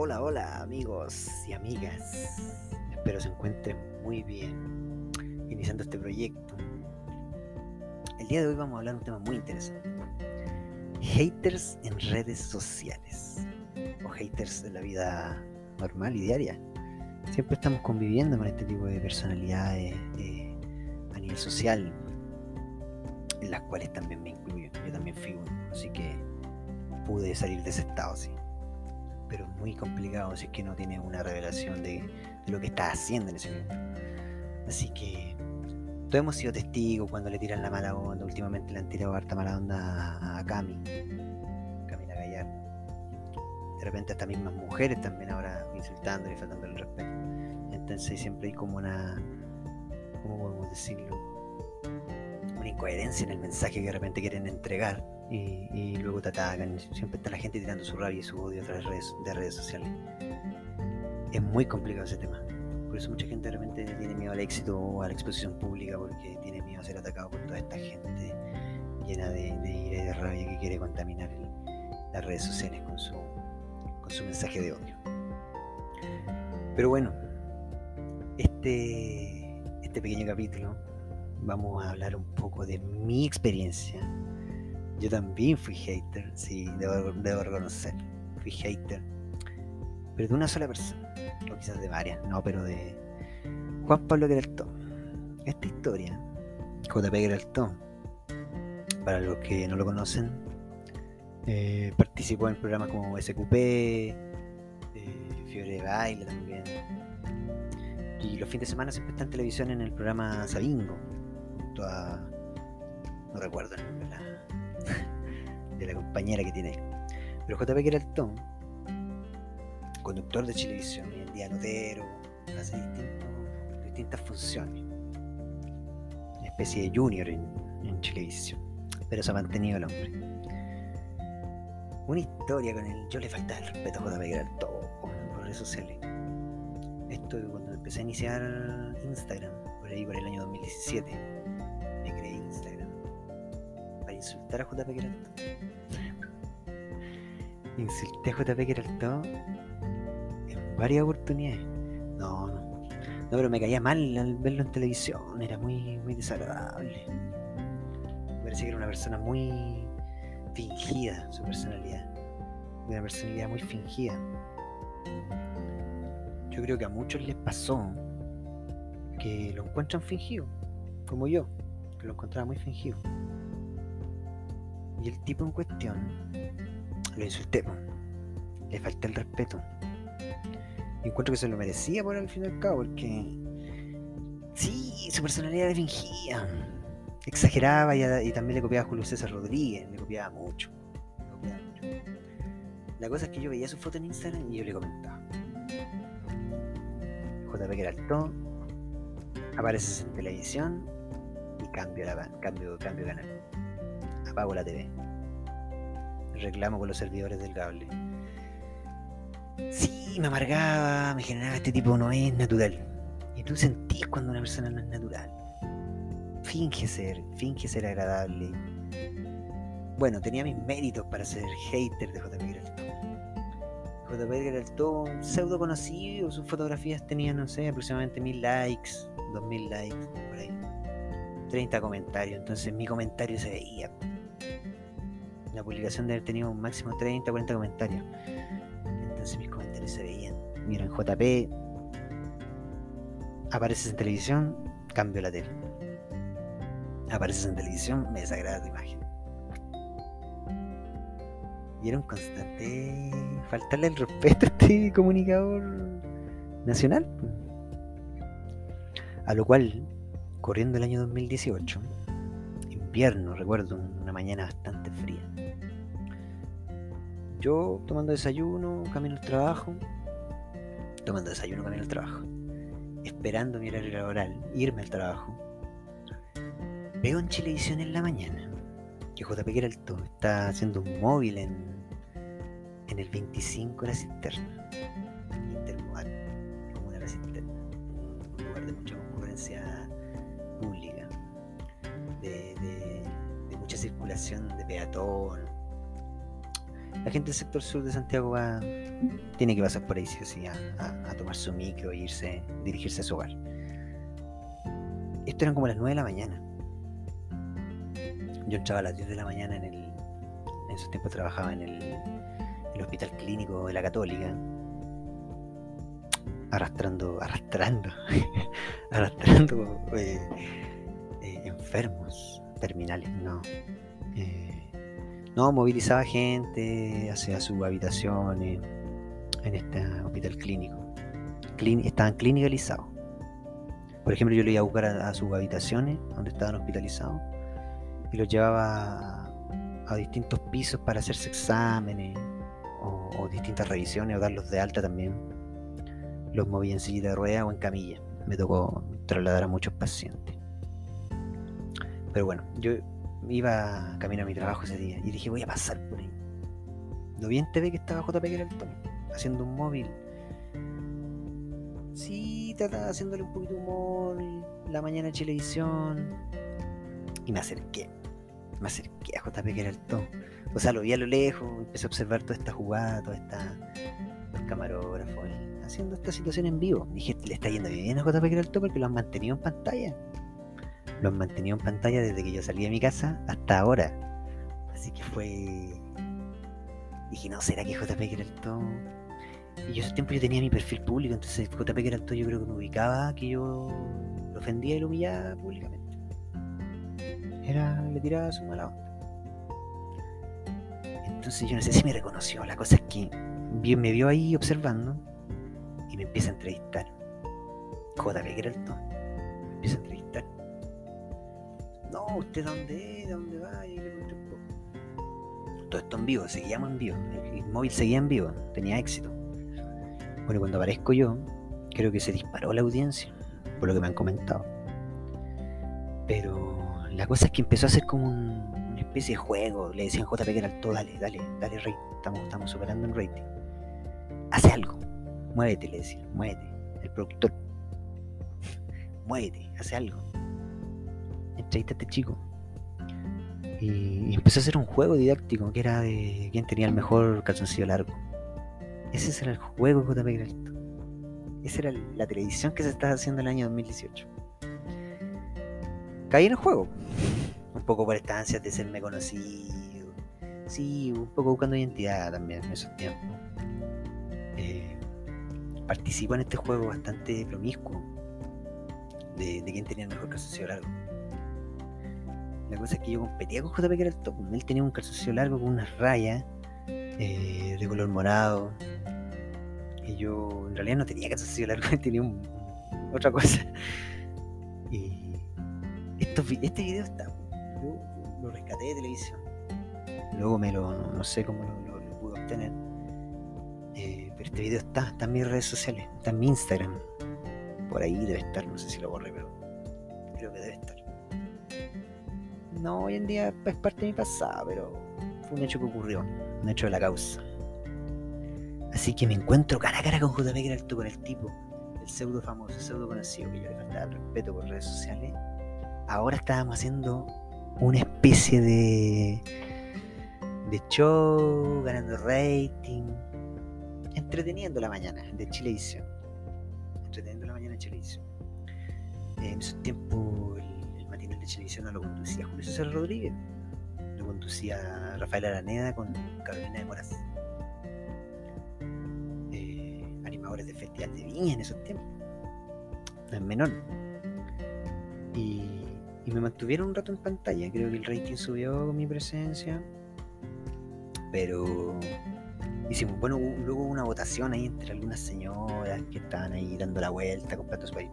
Hola, hola amigos y amigas. Espero se encuentren muy bien iniciando este proyecto. El día de hoy vamos a hablar de un tema muy interesante. Haters en redes sociales. O haters de la vida normal y diaria. Siempre estamos conviviendo con este tipo de personalidades eh, a nivel social. En las cuales también me incluyo. Yo también fui uno. Así que pude salir de ese estado, sí pero es muy complicado si es que no tienes una revelación de, lo que estás haciendo en ese momento. Así que todos hemos sido testigos cuando le tiran la mala onda. Últimamente le han tirado harta mala onda a, Cami, Camila Gallardo. De repente hasta mismas mujeres también ahora insultando y faltando el respeto. Entonces siempre hay como una, ¿cómo podemos decirlo? Una incoherencia en el mensaje que de repente quieren entregar y, luego te atacan. Siempre está la gente tirando su rabia y su odio a través de redes, de redes sociales. Es muy complicado ese tema. Por eso mucha gente de repente tiene miedo al éxito o a la exposición pública porque tiene miedo a ser atacado por toda esta gente llena de, ira y de rabia que quiere contaminar las redes sociales con su, con su mensaje de odio. Pero bueno, este, este pequeño capítulo vamos a hablar un poco de mi experiencia yo también fui hater, sí, debo, reconocer. Fui hater. Pero de una sola persona. O quizás de varias, no, pero de Juan Pablo Geraltón. Esta historia, JP Geraltón, para los que no lo conocen, eh, participó en programas como SQP, eh, Fiore de Baile también. Y los fines de semana siempre está en televisión en el programa Sabingo, junto a. No recuerdo el nombre, de la compañera que tiene. Pero JP Geraltón, conductor de televisión, hoy en día notero, hace distintas funciones. Una especie de junior en, en televisión. Pero se ha mantenido el hombre. Una historia con el. Yo le faltaba el respeto a JP Geraltón por redes sociales. Esto cuando empecé a iniciar Instagram, por ahí por el año 2017, me creé Instagram insultar a JP Geralto. Insulté a JP Geralto en varias oportunidades. No, no. No, pero me caía mal al verlo en televisión. Era muy, muy desagradable. Parecía que era una persona muy fingida, su personalidad. Una personalidad muy fingida. Yo creo que a muchos les pasó que lo encuentran fingido, como yo, que lo encontraba muy fingido. Y el tipo en cuestión lo insulté, le falté el respeto. Y encuentro que se lo merecía por al fin y al cabo, porque sí, su personalidad era fingía. Exageraba y, también le copiaba a Julio César Rodríguez, le copiaba mucho. La cosa es que yo veía su foto en Instagram y yo le comentaba. JP Geraltón, apareces en televisión y cambio, la, cambio, cambio canal apago la TV. Reclamo con los servidores del cable. Sí, me amargaba, me generaba este tipo no es natural. Y tú sentís cuando una persona no es natural. Finge ser, finge ser agradable. Bueno, tenía mis méritos para ser hater de JP Geraltón. JP Geraltón, pseudo conocido, sus fotografías tenían, no sé, aproximadamente mil likes, dos mil likes, por ahí. 30 comentarios, entonces mi comentario se veía la publicación de haber tenido un máximo 30, 40 comentarios. Entonces mis comentarios se veían. Miran JP, apareces en televisión, cambio la tele. Apareces en televisión, me desagrada tu imagen. Y era un constante faltarle el respeto a este comunicador nacional. A lo cual, corriendo el año 2018, invierno, recuerdo, una mañana bastante fría. Yo tomando desayuno, camino al trabajo, tomando desayuno, camino al trabajo, esperando mi horario laboral, irme al trabajo. Veo en Chilevisión en la mañana que JP Geralto está haciendo un móvil en, en el 25 de la cisterna, la gente del sector sur de Santiago va, tiene que pasar por ahí sí o sí, a, tomar su micro e irse, dirigirse a su hogar. Esto eran como las 9 de la mañana. Yo entraba a las 10 de la mañana en el. En esos tiempos trabajaba en el, el hospital clínico de la Católica. Arrastrando, arrastrando, arrastrando eh, eh, enfermos terminales, no. Eh, no, movilizaba gente hacia sus habitaciones en este hospital clínico. estaban clinicalizados. Por ejemplo, yo le iba a buscar a, sus habitaciones donde estaban hospitalizados y los llevaba a, distintos pisos para hacerse exámenes o, distintas revisiones o darlos de alta también. Los movía en silla de ruedas o en camilla. Me tocó trasladar a muchos pacientes. Pero bueno, yo iba camino a mi trabajo ese día y dije voy a pasar por ahí. Lo vi en TV que estaba JP Tom, haciendo un móvil. Sí, trataba haciéndole un poquito de humor, la mañana en televisión. Y me acerqué. Me acerqué a JP Tom. O sea, lo vi a lo lejos, empecé a observar toda esta jugada, toda esta. los camarógrafos, haciendo esta situación en vivo. Dije, le está yendo bien a JP Tom porque lo han mantenido en pantalla lo han mantenido en pantalla desde que yo salí de mi casa hasta ahora. Así que fue. Dije, no, ¿será que JP Geralto? Y yo ese tiempo yo tenía mi perfil público, entonces JP Geralto yo creo que me ubicaba, que yo lo ofendía y lo humillaba públicamente. Era, le tiraba su mala onda. Entonces yo no sé si me reconoció. La cosa es que me vio ahí observando y me empieza a entrevistar. JP Geralto. ¿Usted dónde es? ¿Dónde va? Y un. Todo esto en vivo, seguíamos en vivo. El, móvil seguía en vivo, tenía éxito. Bueno, cuando aparezco yo, creo que se disparó la audiencia, por lo que me han comentado. Pero la cosa es que empezó a ser como una especie de juego. Le decían JP que era alto, dale, dale, dale, rating. Estamos, estamos superando en rating. Hace algo. Muévete, le decían, muévete. El productor. muévete, hace algo entrevista a este chico. Y, empezó a hacer un juego didáctico que era de quién tenía el mejor calzoncillo largo. Ese era el juego de JP Esa era la televisión que se estaba haciendo en el año 2018. Caí en el juego. Un poco por estancias de serme conocido. Sí, un poco buscando identidad también en esos tiempos. Eh, participo en este juego bastante promiscuo. De, de quién tenía el mejor calzoncillo largo. La cosa es que yo competía con JP que era el top. Él tenía un calzoncillo largo con unas rayas eh, de color morado. Y yo en realidad no tenía calzoncillo largo, tenía otra cosa. Y esto, este video está. Yo lo rescaté de televisión. Luego me lo. No sé cómo lo, pude obtener. Eh, pero este video está, está en mis redes sociales, está en mi Instagram. Por ahí debe estar, no sé si lo borré, pero creo que debe estar no, hoy en día es parte de mi pasado, pero fue un hecho que ocurrió, un hecho de la causa. Así que me encuentro cara a cara con JP Geralto, con el tipo, el pseudo famoso, el pseudo conocido, que yo le faltaba el respeto por redes sociales. Ahora estábamos haciendo una especie de, de show, ganando rating, entreteniendo la mañana de Chilevisión. Entreteniendo la mañana de Chilevisión. En esos tiempos televisión no lo conducía Julio César Rodríguez, lo conducía Rafael Araneda con Carolina de Moraz. Eh, animadores de Festival de Viña en esos tiempos, no es menor. Y, me mantuvieron un rato en pantalla, creo que el rating subió con mi presencia, pero hicimos, bueno, luego hubo una votación ahí entre algunas señoras que estaban ahí dando la vuelta con platos para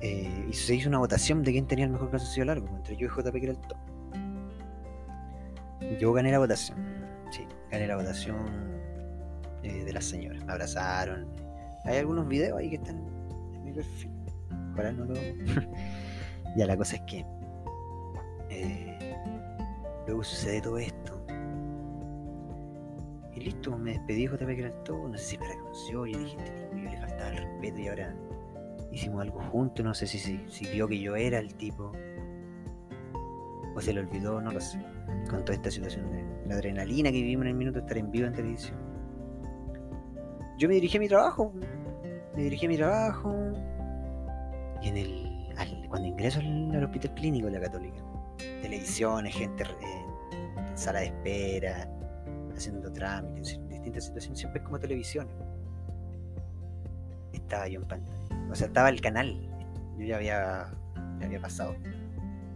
eh, y se hizo una votación de quién tenía el mejor calzoncillo largo, entre yo y JP que era el top. Yo gané la votación, sí, gané la votación eh, de las señoras. Me abrazaron. Hay algunos videos ahí que están en mi perfil. Para no lo. ya la cosa es que. Eh, luego sucede todo esto. Y listo, me despedí JP que era el top. No sé si me reconoció. Yo dije, este yo le faltaba el respeto y ahora hicimos algo juntos, no sé si, si, vio que yo era el tipo, o se le olvidó, no lo sé. con toda esta situación de la adrenalina que vivimos en el minuto de estar en vivo en televisión. Yo me dirigí a mi trabajo, me dirigí a mi trabajo y en el cuando ingreso al, hospital clínico de la Católica, televisiones, gente en sala de espera, haciendo trámites, distintas situaciones, siempre es como televisión. Estaba yo en pantalla. O sea, estaba el canal. Yo ya había, ya había pasado.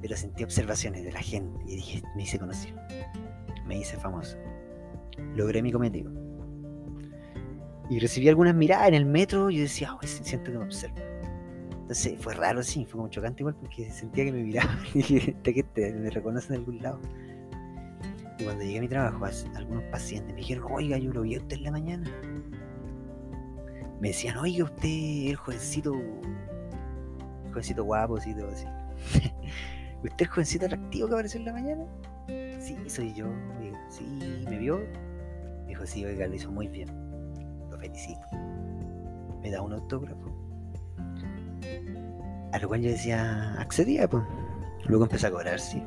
Pero sentí observaciones de la gente y dije, me hice conocido. Me hice famoso. Logré mi cometido. Y recibí algunas miradas en el metro y yo decía, oh, siento que me observan. Entonces fue raro, sí, fue como chocante igual porque sentía que me miraban y que me reconocen de algún lado. Y cuando llegué a mi trabajo, algunos pacientes me dijeron, oiga, yo lo vi a usted en la mañana. Me decían, oiga, usted, el jovencito, el jovencito guapo, así todo así. ¿Usted el jovencito atractivo que apareció en la mañana? Sí, soy yo. sí, ¿me vio? Me dijo, sí, oiga, lo hizo muy bien. Lo felicito. Me da un autógrafo. A lo cual yo decía, accedía, pues. Luego empecé a cobrar, sí.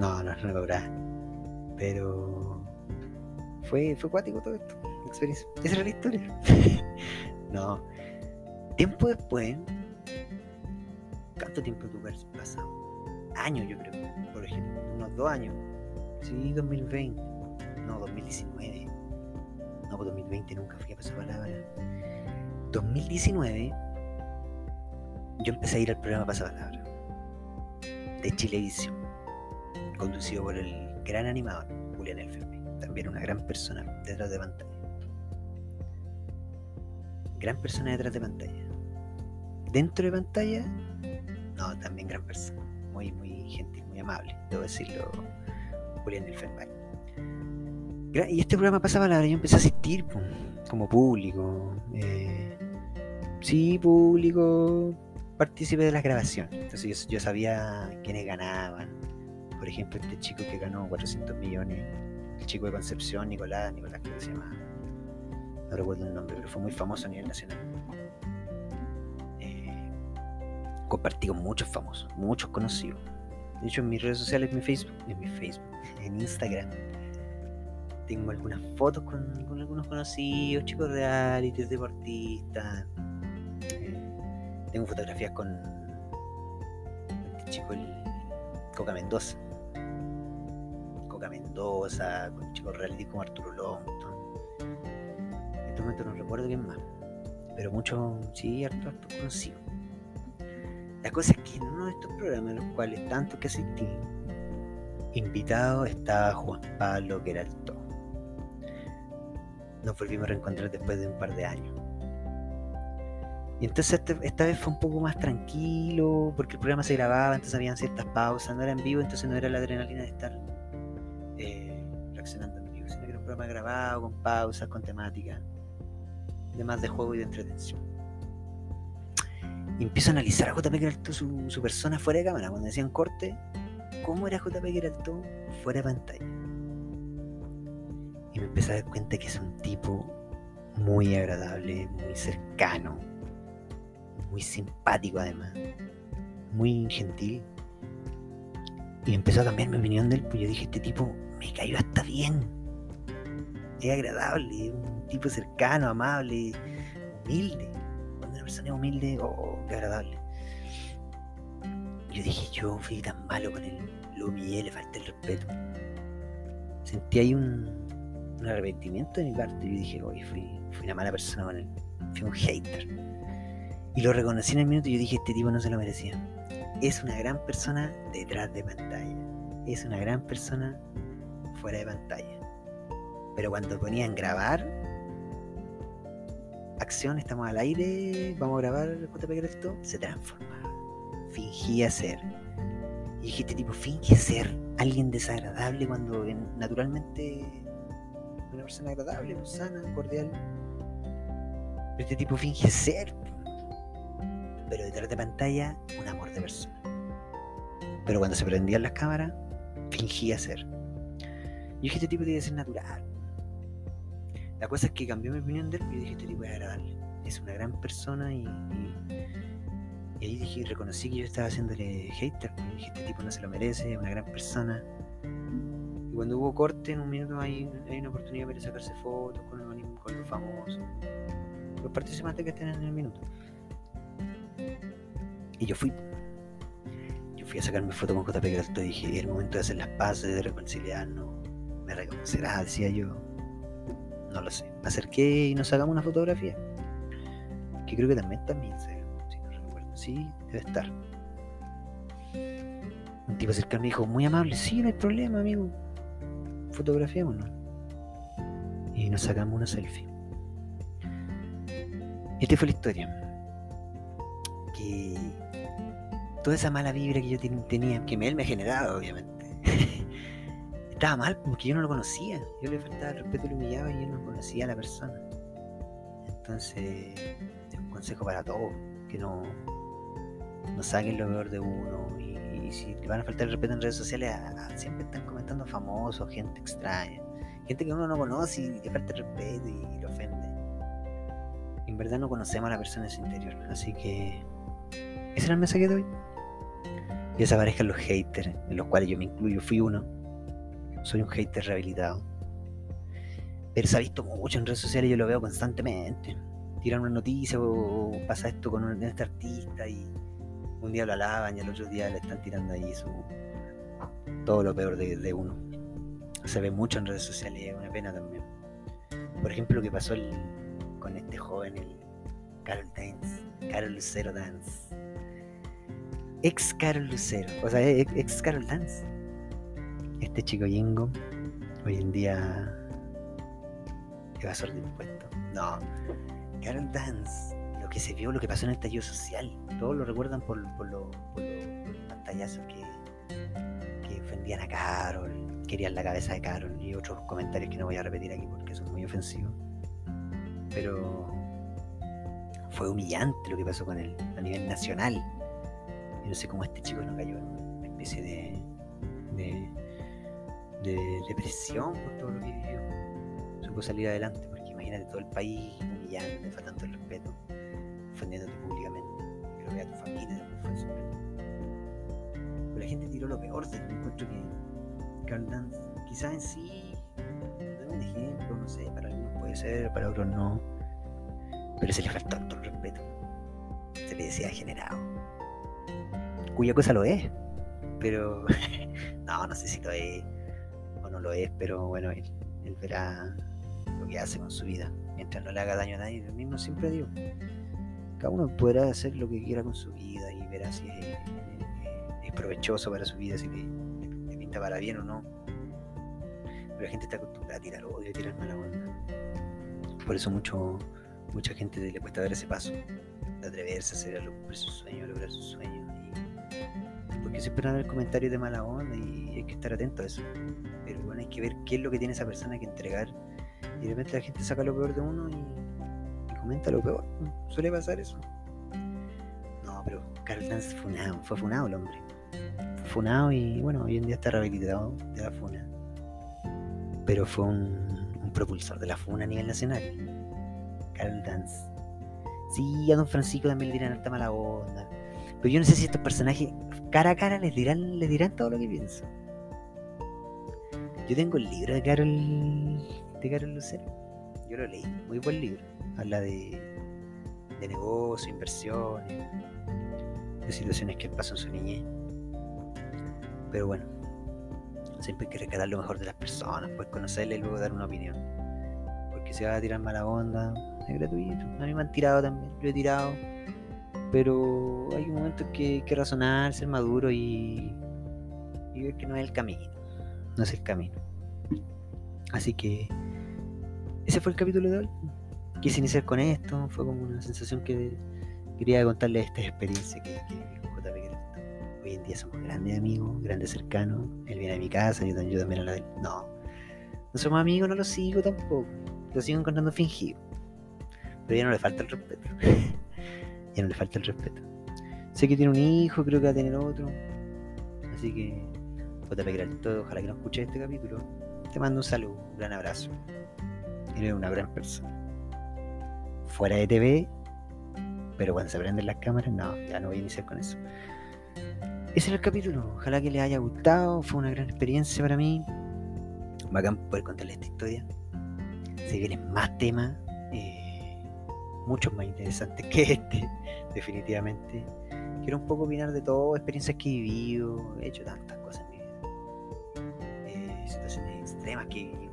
No, no, no cobraba. Pero fue, fue cuático todo esto, experiencia. Esa era la historia. no. Tiempo después, ¿cuánto tiempo tuvo pasado? Años, yo creo, por ejemplo, unos dos años. Sí, 2020. No, 2019. No, pues 2020 nunca fui a pasar palabra. 2019, yo empecé a ir al programa Pasapalabra de Chilevisión, conducido por el gran animador, Julián Elfenbeck. También una gran persona detrás de pantalla. Gran persona detrás de pantalla. Dentro de pantalla, no, también gran persona. Muy, muy gentil, muy amable, debo decirlo, Julián Elfenbeck. Y este programa pasaba la hora, yo empecé a asistir como público. Eh, sí, público, partícipe de las grabaciones. Entonces yo sabía quiénes ganaban, por ejemplo, este chico que ganó 400 millones, el chico de Concepción, Nicolás, Nicolás, que se llama, no recuerdo el nombre, pero fue muy famoso a nivel nacional. Eh, compartí con muchos famosos, muchos conocidos. De hecho, en mis redes sociales, en mi Facebook, en mi Facebook, en Instagram, tengo algunas fotos con, algunos conocidos, chicos realities, deportistas. Eh, tengo fotografías con este chico, el Coca Mendoza. Mendoza, con chicos reality como Arturo Longton. En momento no recuerdo quién más, pero mucho, sí, harto, harto conocido. La cosa es que en uno de estos programas, en los cuales tanto que asistí, invitado estaba Juan Pablo Geralto. Nos volvimos a reencontrar después de un par de años. Y entonces este, esta vez fue un poco más tranquilo, porque el programa se grababa, entonces habían ciertas pausas, no era en vivo, entonces no era la adrenalina de estar eh, reaccionando en vivo, sino que era un programa grabado, con pausas, con temática, además de juego y de entretención. Empiezo a analizar a JP Geralto su, su persona fuera de cámara, cuando decían corte, cómo era JP Geralto fuera de pantalla. Y me empecé a dar cuenta que es un tipo muy agradable, muy cercano, muy simpático además, muy gentil. Y empezó a cambiar mi opinión de él, pues yo dije, este tipo me cayó hasta bien. Es agradable, un tipo cercano, amable, humilde. Cuando una persona es humilde, oh, qué agradable. Yo dije, yo fui tan malo con él, lo humillé, le falté el respeto. Sentí ahí un, arrepentimiento de mi parte. Yo dije, hoy fui, fui una mala persona con él, fui un hater. Y lo reconocí en el minuto y yo dije, este tipo no se lo merecía. Es una gran persona detrás de pantalla. Es una gran persona fuera de pantalla. Pero cuando ponían grabar, acción, estamos al aire, vamos a grabar JP esto, se transformaba. Fingía ser. Y dije, este tipo finge ser alguien desagradable cuando naturalmente una persona agradable, sana, cordial. Pero este tipo finge ser. Pero detrás de pantalla, un amor de persona. Pero cuando se prendían las cámaras, fingía ser. Yo dije, este tipo tiene que ser natural. La cosa es que cambió mi opinión de él y dije, este tipo es agradable. Es una gran persona y, y, ahí dije, reconocí que yo estaba haciéndole hater. Y dije, este tipo no se lo merece, es una gran persona. cuando hubo corte, en un minuto hay, hay una oportunidad para sacarse fotos con los, con los famosos, los participantes que estén en el minuto. Y yo fui. Yo fui a sacarme foto con JP Gralto y dije, es el momento de hacer las paces, de reconciliarnos. Me reconocerá, decía yo. No lo sé. Acerqué y nos sacamos una fotografía. Que creo que también está en mi Instagram, si no recuerdo. Sí, debe estar. Un tipo cercano dijo, muy amable, sí, no hay problema, amigo. Fotografiémonos. Y nos sacamos una selfie. Esta fue la historia. Que toda esa mala vibra que yo tenía, que él me ha generado, obviamente, estaba mal porque yo no lo conocía. Yo le faltaba el respeto y lo humillaba y yo no conocía a la persona. Entonces, es un consejo para todos, que no, no saquen lo peor de uno. Y, si le van a faltar el respeto en redes sociales, siempre están comentando famosos, gente extraña, gente que uno no conoce y le falta respeto y, lo ofende. en verdad no conocemos a la persona en su interior. Así que ese era el mensaje de hoy. Y desaparezcan los haters, en los cuales yo me incluyo, fui uno. Soy un hater rehabilitado. Pero se ha visto mucho en redes sociales, yo lo veo constantemente. Tiran una noticia o, pasa esto con este artista y un día lo alaban y al otro día le están tirando ahí su, todo lo peor de, uno. Se ve mucho en redes sociales, es una pena también. Por ejemplo, lo que pasó con este joven, el Carol Dance, Carol Lucero Dance ex Carol Lucero, o sea, ex Carol Dance. Este chico Jingo, hoy en día evasor de impuestos. No, Carol Dance, lo que se vio, lo que pasó en el estallido social, todos lo recuerdan por, por, los pantallazos que, que ofendían a Carol, querían la cabeza de Carol y otros comentarios que no voy a repetir aquí porque son muy ofensivos. Pero fue humillante lo que pasó con él a nivel nacional no sé cómo este chico no cayó en una especie de, depresión por todo lo que vivió. Supo salir adelante, porque imagínate todo el país humillando, faltando el respeto, ofendiéndote públicamente. Que lo vea tu familia, fue Pero la gente tiró lo peor de encuentro que Carl Dance, quizás en sí, no un ejemplo, no sé, para algunos puede ser, para otros no. Pero se le faltó todo el respeto. Se le decía generado cuya cosa lo es. Pero no, no sé si lo es lo es, pero bueno, él, verá lo que hace con su vida. Mientras no le haga daño a nadie, lo mismo siempre digo. Cada uno podrá hacer lo que quiera con su vida y verá si es, provechoso para su vida, si le, pinta para bien o no. Pero la gente está acostumbrada a tirar odio, a tirar mala onda. Por eso mucho, mucha gente le cuesta dar ese paso, de atreverse a hacer cumplir su sueño, lograr su sueño porque siempre van a haber comentarios de mala onda y hay que estar atento a eso. Que ver qué es lo que tiene esa persona que entregar. Y de repente la gente saca lo peor de uno y, comenta lo peor. Suele pasar eso. No, pero Carl Dance funado, fue funado el hombre. Funado y bueno, hoy en día está rehabilitado de la funa. Pero fue un, propulsor de la funa a nivel nacional. Carl Dance. Sí, a Don Francisco también le dirán alta mala onda. Pero yo no sé si estos personajes cara a cara les dirán, les dirán todo lo que piensan. Yo tengo el libro de Carol, de Carol Lucero. Yo lo leí, muy buen libro. Habla de, de negocio, inversiones, de situaciones que pasan en su niñez. Pero bueno, siempre hay que rescatar lo mejor de las personas, pues conocerle y luego dar una opinión. Porque si va a tirar mala onda, es gratuito. A mí me han tirado también, lo he tirado pero hay un momento que hay que razonar, ser maduro y, y ver que no es el camino. No es el camino. Así que ese fue el capítulo de hoy. Quise iniciar con esto, fue como una sensación que quería contarle esta experiencia que, que JP Hoy en día somos grandes amigos, grandes cercanos. Él viene a mi casa, yo, yo también a la de. No, no somos amigos, no lo sigo tampoco. Lo sigo encontrando fingido. Pero ya no le falta el respeto. no le falta el respeto. Sé que tiene un hijo, creo que va a tener otro. Así que, JP todo, ojalá que no escuche este capítulo. Te mando un saludo, un gran abrazo. Eres una gran persona. Fuera de TV, pero cuando se prenden las cámaras, no, ya no voy a iniciar con eso. Ese era el capítulo. Ojalá que les haya gustado. Fue una gran experiencia para mí. bacán poder contarle esta historia. Se vienen más temas, eh, muchos más interesantes que este, definitivamente. Quiero un poco opinar de todo, experiencias que he vivido, he hecho tantas extremas que.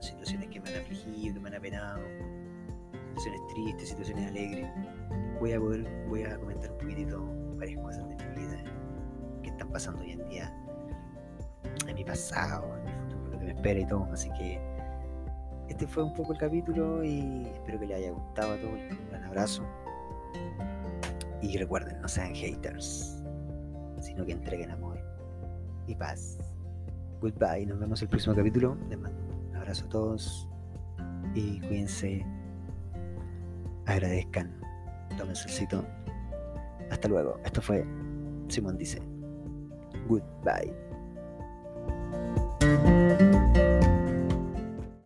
Situaciones que me han afligido, que me han apenado. Situaciones tristes, situaciones alegres. Voy a poder, voy a comentar un poquitito varias cosas de mi vida que están pasando hoy en día en mi pasado, en mi futuro, lo que me espera y todo. Así que este fue un poco el capítulo y espero que les haya gustado a todos. Un gran abrazo. Y recuerden, no sean haters, sino que entreguen amor y paz. Goodbye, nos vemos el próximo capítulo. Les mando un abrazo a todos y cuídense. Agradezcan, tomen solcito. Hasta luego. Esto fue Simón Dice. Goodbye.